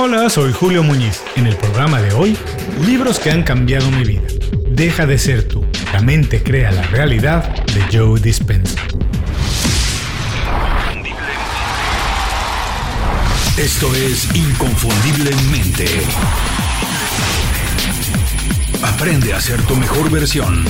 Hola, soy Julio Muñiz. En el programa de hoy, libros que han cambiado mi vida. Deja de ser tú. La mente crea la realidad de Joe Dispenza. Esto es Inconfundiblemente. Aprende a ser tu mejor versión.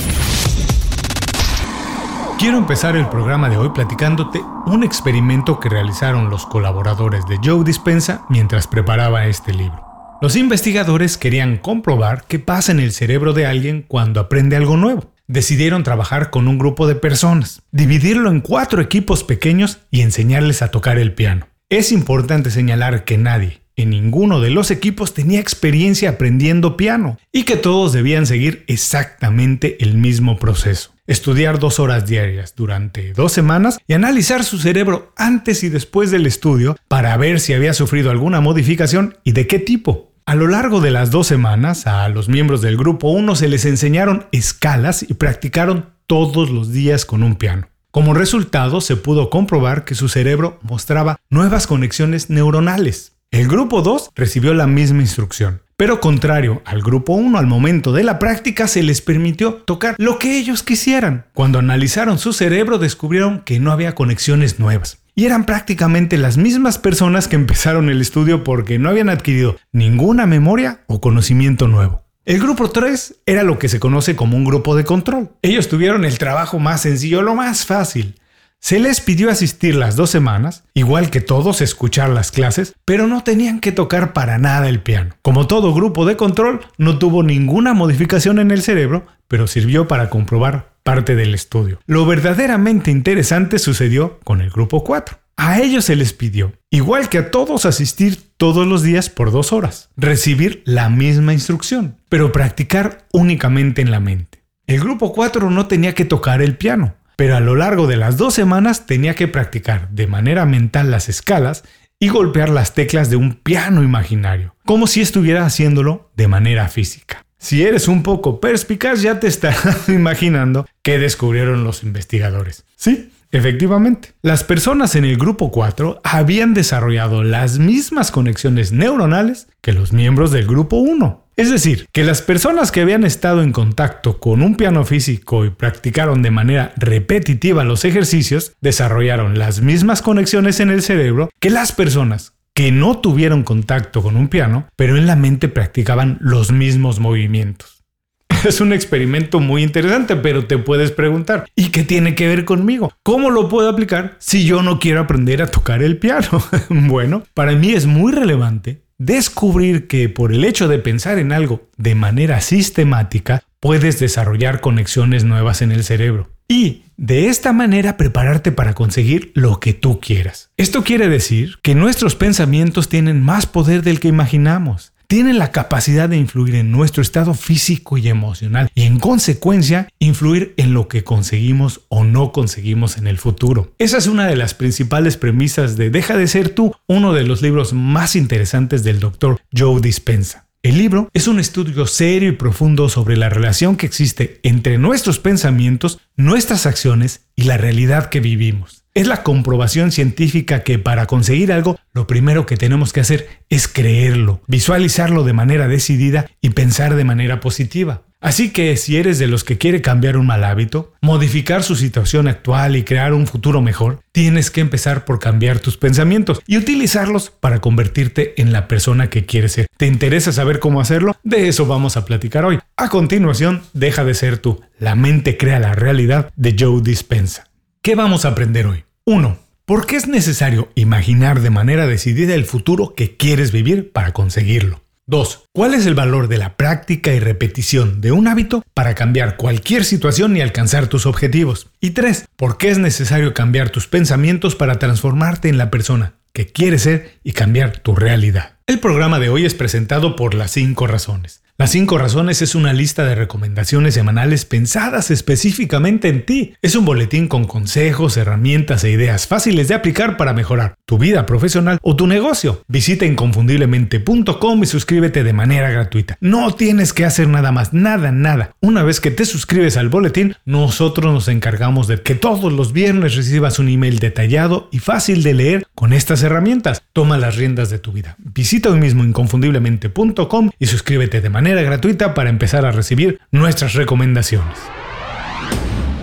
Quiero empezar el programa de hoy platicándote un experimento que realizaron los colaboradores de Joe Dispensa mientras preparaba este libro. Los investigadores querían comprobar qué pasa en el cerebro de alguien cuando aprende algo nuevo. Decidieron trabajar con un grupo de personas, dividirlo en cuatro equipos pequeños y enseñarles a tocar el piano. Es importante señalar que nadie, ninguno de los equipos tenía experiencia aprendiendo piano y que todos debían seguir exactamente el mismo proceso. Estudiar dos horas diarias durante dos semanas y analizar su cerebro antes y después del estudio para ver si había sufrido alguna modificación y de qué tipo. A lo largo de las dos semanas, a los miembros del grupo 1 se les enseñaron escalas y practicaron todos los días con un piano. Como resultado, se pudo comprobar que su cerebro mostraba nuevas conexiones neuronales. El grupo 2 recibió la misma instrucción, pero contrario al grupo 1 al momento de la práctica se les permitió tocar lo que ellos quisieran. Cuando analizaron su cerebro descubrieron que no había conexiones nuevas. Y eran prácticamente las mismas personas que empezaron el estudio porque no habían adquirido ninguna memoria o conocimiento nuevo. El grupo 3 era lo que se conoce como un grupo de control. Ellos tuvieron el trabajo más sencillo, lo más fácil. Se les pidió asistir las dos semanas, igual que todos escuchar las clases, pero no tenían que tocar para nada el piano. Como todo grupo de control, no tuvo ninguna modificación en el cerebro, pero sirvió para comprobar parte del estudio. Lo verdaderamente interesante sucedió con el grupo 4. A ellos se les pidió, igual que a todos, asistir todos los días por dos horas, recibir la misma instrucción, pero practicar únicamente en la mente. El grupo 4 no tenía que tocar el piano, pero a lo largo de las dos semanas tenía que practicar de manera mental las escalas y golpear las teclas de un piano imaginario, como si estuviera haciéndolo de manera física. Si eres un poco perspicaz ya te estarás imaginando qué descubrieron los investigadores. Sí, Efectivamente, las personas en el grupo 4 habían desarrollado las mismas conexiones neuronales que los miembros del grupo 1. Es decir, que las personas que habían estado en contacto con un piano físico y practicaron de manera repetitiva los ejercicios, desarrollaron las mismas conexiones en el cerebro que las personas que no tuvieron contacto con un piano, pero en la mente practicaban los mismos movimientos. Es un experimento muy interesante, pero te puedes preguntar, ¿y qué tiene que ver conmigo? ¿Cómo lo puedo aplicar si yo no quiero aprender a tocar el piano? bueno, para mí es muy relevante descubrir que por el hecho de pensar en algo de manera sistemática, puedes desarrollar conexiones nuevas en el cerebro. Y de esta manera prepararte para conseguir lo que tú quieras. Esto quiere decir que nuestros pensamientos tienen más poder del que imaginamos tienen la capacidad de influir en nuestro estado físico y emocional y en consecuencia influir en lo que conseguimos o no conseguimos en el futuro. Esa es una de las principales premisas de Deja de ser tú, uno de los libros más interesantes del doctor Joe Dispensa. El libro es un estudio serio y profundo sobre la relación que existe entre nuestros pensamientos, nuestras acciones y la realidad que vivimos. Es la comprobación científica que para conseguir algo, lo primero que tenemos que hacer es creerlo, visualizarlo de manera decidida y pensar de manera positiva. Así que si eres de los que quiere cambiar un mal hábito, modificar su situación actual y crear un futuro mejor, tienes que empezar por cambiar tus pensamientos y utilizarlos para convertirte en la persona que quieres ser. ¿Te interesa saber cómo hacerlo? De eso vamos a platicar hoy. A continuación, deja de ser tú. La mente crea la realidad de Joe Dispensa. ¿Qué vamos a aprender hoy? 1. ¿Por qué es necesario imaginar de manera decidida el futuro que quieres vivir para conseguirlo? 2. ¿Cuál es el valor de la práctica y repetición de un hábito para cambiar cualquier situación y alcanzar tus objetivos? Y 3. ¿Por qué es necesario cambiar tus pensamientos para transformarte en la persona que quieres ser y cambiar tu realidad? El programa de hoy es presentado por las 5 razones. Las 5 razones es una lista de recomendaciones semanales pensadas específicamente en ti. Es un boletín con consejos, herramientas e ideas fáciles de aplicar para mejorar tu vida profesional o tu negocio. Visita inconfundiblemente.com y suscríbete de manera gratuita. No tienes que hacer nada más, nada, nada. Una vez que te suscribes al boletín, nosotros nos encargamos de que todos los viernes recibas un email detallado y fácil de leer con estas herramientas. Toma las riendas de tu vida. Visita hoy mismo inconfundiblemente.com y suscríbete de manera gratuita para empezar a recibir nuestras recomendaciones.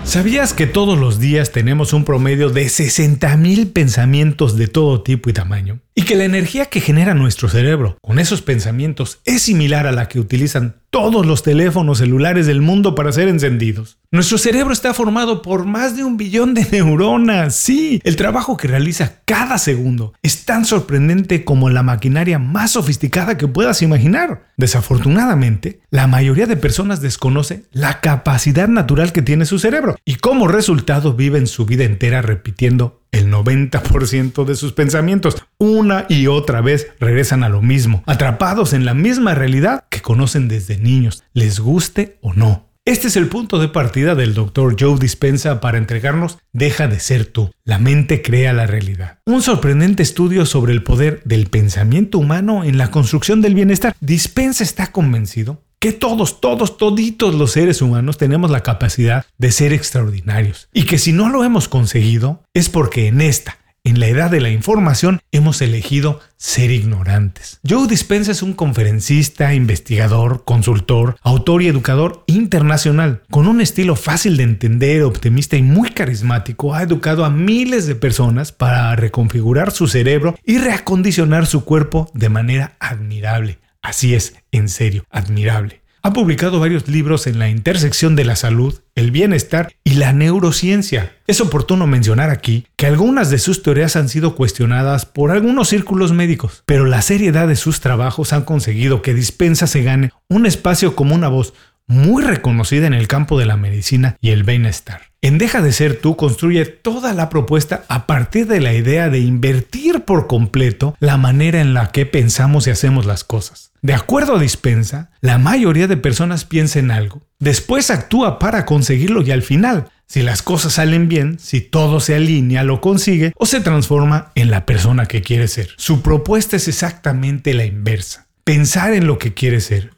¿Sabías que todos los días tenemos un promedio de 60.000 pensamientos de todo tipo y tamaño? Y que la energía que genera nuestro cerebro con esos pensamientos es similar a la que utilizan todos los teléfonos celulares del mundo para ser encendidos. Nuestro cerebro está formado por más de un billón de neuronas. Sí, el trabajo que realiza cada segundo es tan sorprendente como la maquinaria más sofisticada que puedas imaginar. Desafortunadamente, la mayoría de personas desconoce la capacidad natural que tiene su cerebro y como resultado viven su vida entera repitiendo el 90% de sus pensamientos una y otra vez regresan a lo mismo, atrapados en la misma realidad que conocen desde niños, les guste o no. Este es el punto de partida del Dr. Joe Dispensa para entregarnos Deja de ser tú. La mente crea la realidad. Un sorprendente estudio sobre el poder del pensamiento humano en la construcción del bienestar. Dispensa está convencido que todos, todos, toditos los seres humanos tenemos la capacidad de ser extraordinarios y que si no lo hemos conseguido es porque en esta, en la edad de la información, hemos elegido ser ignorantes. Joe Dispenza es un conferencista, investigador, consultor, autor y educador internacional. Con un estilo fácil de entender, optimista y muy carismático, ha educado a miles de personas para reconfigurar su cerebro y reacondicionar su cuerpo de manera admirable. Así es, en serio, admirable. Ha publicado varios libros en la intersección de la salud, el bienestar y la neurociencia. Es oportuno mencionar aquí que algunas de sus teorías han sido cuestionadas por algunos círculos médicos, pero la seriedad de sus trabajos han conseguido que Dispensa se gane un espacio como una voz muy reconocida en el campo de la medicina y el bienestar. En Deja de ser tú construye toda la propuesta a partir de la idea de invertir por completo la manera en la que pensamos y hacemos las cosas. De acuerdo a Dispensa, la mayoría de personas piensa en algo, después actúa para conseguirlo y al final, si las cosas salen bien, si todo se alinea, lo consigue o se transforma en la persona que quiere ser. Su propuesta es exactamente la inversa. Pensar en lo que quiere ser,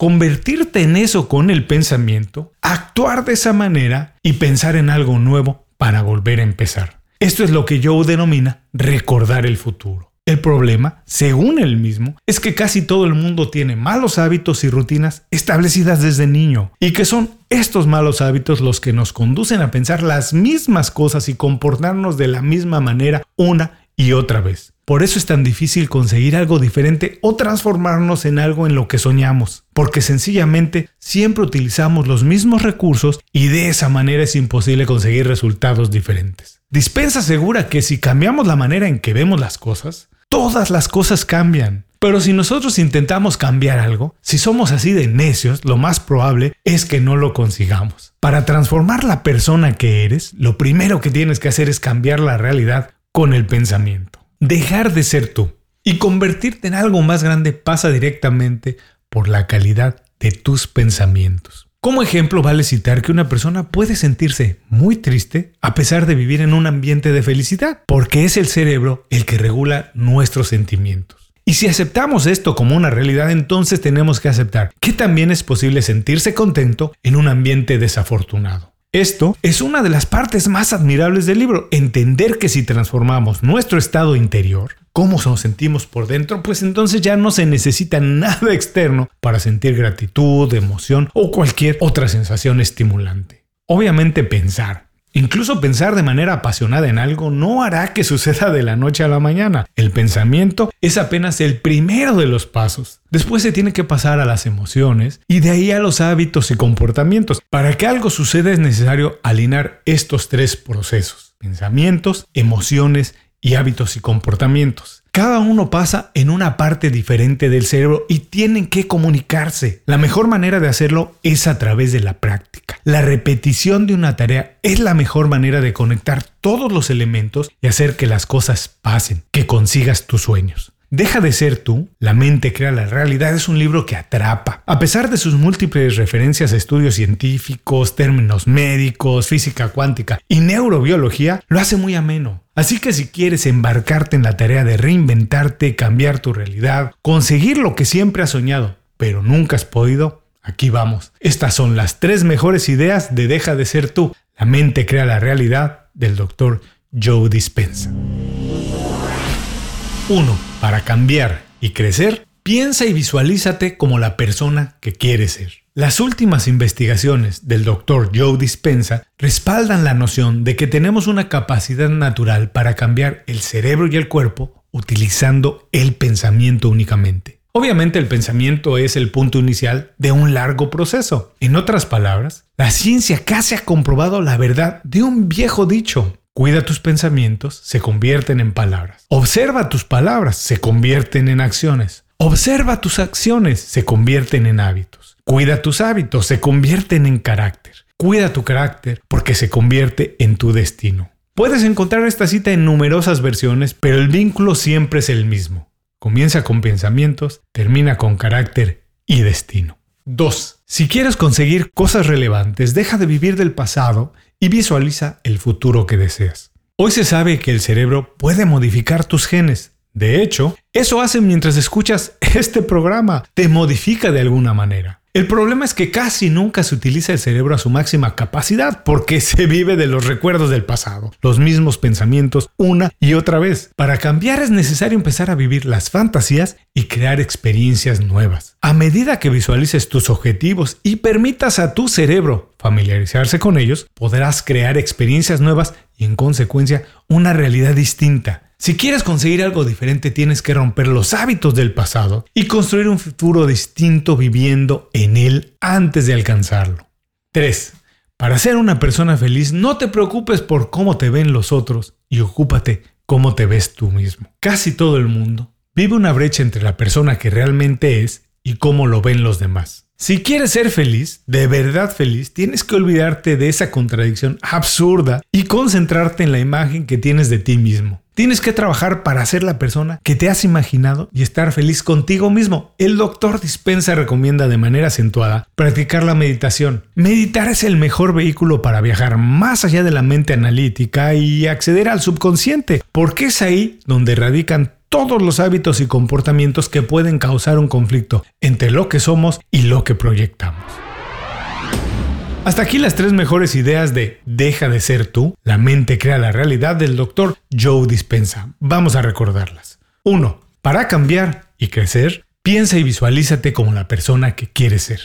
convertirte en eso con el pensamiento, actuar de esa manera y pensar en algo nuevo para volver a empezar. Esto es lo que Joe denomina recordar el futuro. El problema, según él mismo, es que casi todo el mundo tiene malos hábitos y rutinas establecidas desde niño y que son estos malos hábitos los que nos conducen a pensar las mismas cosas y comportarnos de la misma manera una y otra vez. Por eso es tan difícil conseguir algo diferente o transformarnos en algo en lo que soñamos, porque sencillamente siempre utilizamos los mismos recursos y de esa manera es imposible conseguir resultados diferentes. Dispensa asegura que si cambiamos la manera en que vemos las cosas, todas las cosas cambian. Pero si nosotros intentamos cambiar algo, si somos así de necios, lo más probable es que no lo consigamos. Para transformar la persona que eres, lo primero que tienes que hacer es cambiar la realidad con el pensamiento dejar de ser tú y convertirte en algo más grande pasa directamente por la calidad de tus pensamientos. Como ejemplo vale citar que una persona puede sentirse muy triste a pesar de vivir en un ambiente de felicidad, porque es el cerebro el que regula nuestros sentimientos. Y si aceptamos esto como una realidad, entonces tenemos que aceptar que también es posible sentirse contento en un ambiente desafortunado. Esto es una de las partes más admirables del libro, entender que si transformamos nuestro estado interior, cómo nos sentimos por dentro, pues entonces ya no se necesita nada externo para sentir gratitud, emoción o cualquier otra sensación estimulante. Obviamente pensar, Incluso pensar de manera apasionada en algo no hará que suceda de la noche a la mañana. El pensamiento es apenas el primero de los pasos. Después se tiene que pasar a las emociones y de ahí a los hábitos y comportamientos. Para que algo suceda es necesario alinear estos tres procesos. Pensamientos, emociones y hábitos y comportamientos. Cada uno pasa en una parte diferente del cerebro y tienen que comunicarse. La mejor manera de hacerlo es a través de la práctica. La repetición de una tarea es la mejor manera de conectar todos los elementos y hacer que las cosas pasen, que consigas tus sueños. Deja de ser tú, la mente crea la realidad es un libro que atrapa. A pesar de sus múltiples referencias a estudios científicos, términos médicos, física cuántica y neurobiología, lo hace muy ameno. Así que si quieres embarcarte en la tarea de reinventarte, cambiar tu realidad, conseguir lo que siempre has soñado, pero nunca has podido, aquí vamos. Estas son las tres mejores ideas de Deja de ser tú. La mente crea la realidad del doctor Joe Dispensa. 1. Para cambiar y crecer, piensa y visualízate como la persona que quieres ser. Las últimas investigaciones del Dr. Joe Dispensa respaldan la noción de que tenemos una capacidad natural para cambiar el cerebro y el cuerpo utilizando el pensamiento únicamente. Obviamente el pensamiento es el punto inicial de un largo proceso. En otras palabras, la ciencia casi ha comprobado la verdad de un viejo dicho. Cuida tus pensamientos, se convierten en palabras. Observa tus palabras, se convierten en acciones. Observa tus acciones, se convierten en hábitos. Cuida tus hábitos, se convierten en carácter. Cuida tu carácter porque se convierte en tu destino. Puedes encontrar esta cita en numerosas versiones, pero el vínculo siempre es el mismo. Comienza con pensamientos, termina con carácter y destino. 2. Si quieres conseguir cosas relevantes, deja de vivir del pasado y visualiza el futuro que deseas. Hoy se sabe que el cerebro puede modificar tus genes. De hecho, eso hace mientras escuchas este programa, te modifica de alguna manera. El problema es que casi nunca se utiliza el cerebro a su máxima capacidad porque se vive de los recuerdos del pasado, los mismos pensamientos una y otra vez. Para cambiar es necesario empezar a vivir las fantasías y crear experiencias nuevas. A medida que visualices tus objetivos y permitas a tu cerebro familiarizarse con ellos, podrás crear experiencias nuevas y en consecuencia una realidad distinta. Si quieres conseguir algo diferente, tienes que romper los hábitos del pasado y construir un futuro distinto viviendo en él antes de alcanzarlo. 3. Para ser una persona feliz, no te preocupes por cómo te ven los otros y ocúpate cómo te ves tú mismo. Casi todo el mundo vive una brecha entre la persona que realmente es y cómo lo ven los demás. Si quieres ser feliz, de verdad feliz, tienes que olvidarte de esa contradicción absurda y concentrarte en la imagen que tienes de ti mismo. Tienes que trabajar para ser la persona que te has imaginado y estar feliz contigo mismo. El doctor Dispensa recomienda de manera acentuada practicar la meditación. Meditar es el mejor vehículo para viajar más allá de la mente analítica y acceder al subconsciente, porque es ahí donde radican todos los hábitos y comportamientos que pueden causar un conflicto entre lo que somos y lo que proyectamos. Hasta aquí las tres mejores ideas de Deja de ser tú, la mente crea la realidad del doctor Joe Dispensa. Vamos a recordarlas. 1. Para cambiar y crecer, piensa y visualízate como la persona que quieres ser.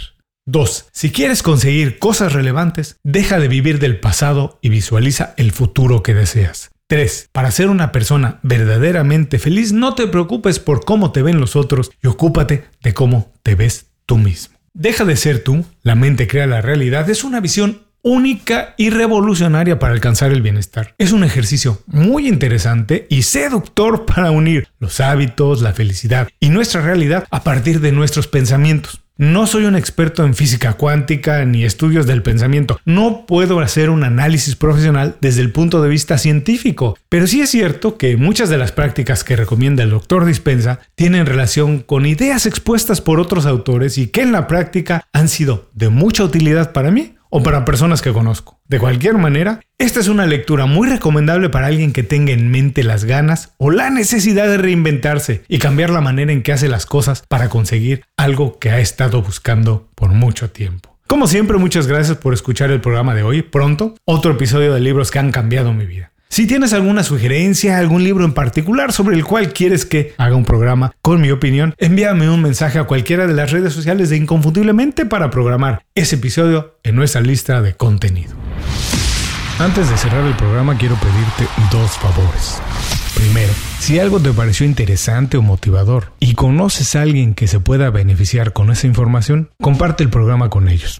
2. Si quieres conseguir cosas relevantes, deja de vivir del pasado y visualiza el futuro que deseas. 3. Para ser una persona verdaderamente feliz, no te preocupes por cómo te ven los otros y ocúpate de cómo te ves tú mismo. Deja de ser tú, la mente crea la realidad, es una visión única y revolucionaria para alcanzar el bienestar. Es un ejercicio muy interesante y seductor para unir los hábitos, la felicidad y nuestra realidad a partir de nuestros pensamientos. No soy un experto en física cuántica ni estudios del pensamiento. No puedo hacer un análisis profesional desde el punto de vista científico. Pero sí es cierto que muchas de las prácticas que recomienda el doctor Dispensa tienen relación con ideas expuestas por otros autores y que en la práctica han sido de mucha utilidad para mí o para personas que conozco. De cualquier manera, esta es una lectura muy recomendable para alguien que tenga en mente las ganas o la necesidad de reinventarse y cambiar la manera en que hace las cosas para conseguir algo que ha estado buscando por mucho tiempo. Como siempre, muchas gracias por escuchar el programa de hoy. Pronto, otro episodio de libros que han cambiado mi vida. Si tienes alguna sugerencia, algún libro en particular sobre el cual quieres que haga un programa con mi opinión, envíame un mensaje a cualquiera de las redes sociales de Inconfundiblemente para programar ese episodio en nuestra lista de contenido. Antes de cerrar el programa quiero pedirte dos favores. Primero, si algo te pareció interesante o motivador y conoces a alguien que se pueda beneficiar con esa información, comparte el programa con ellos.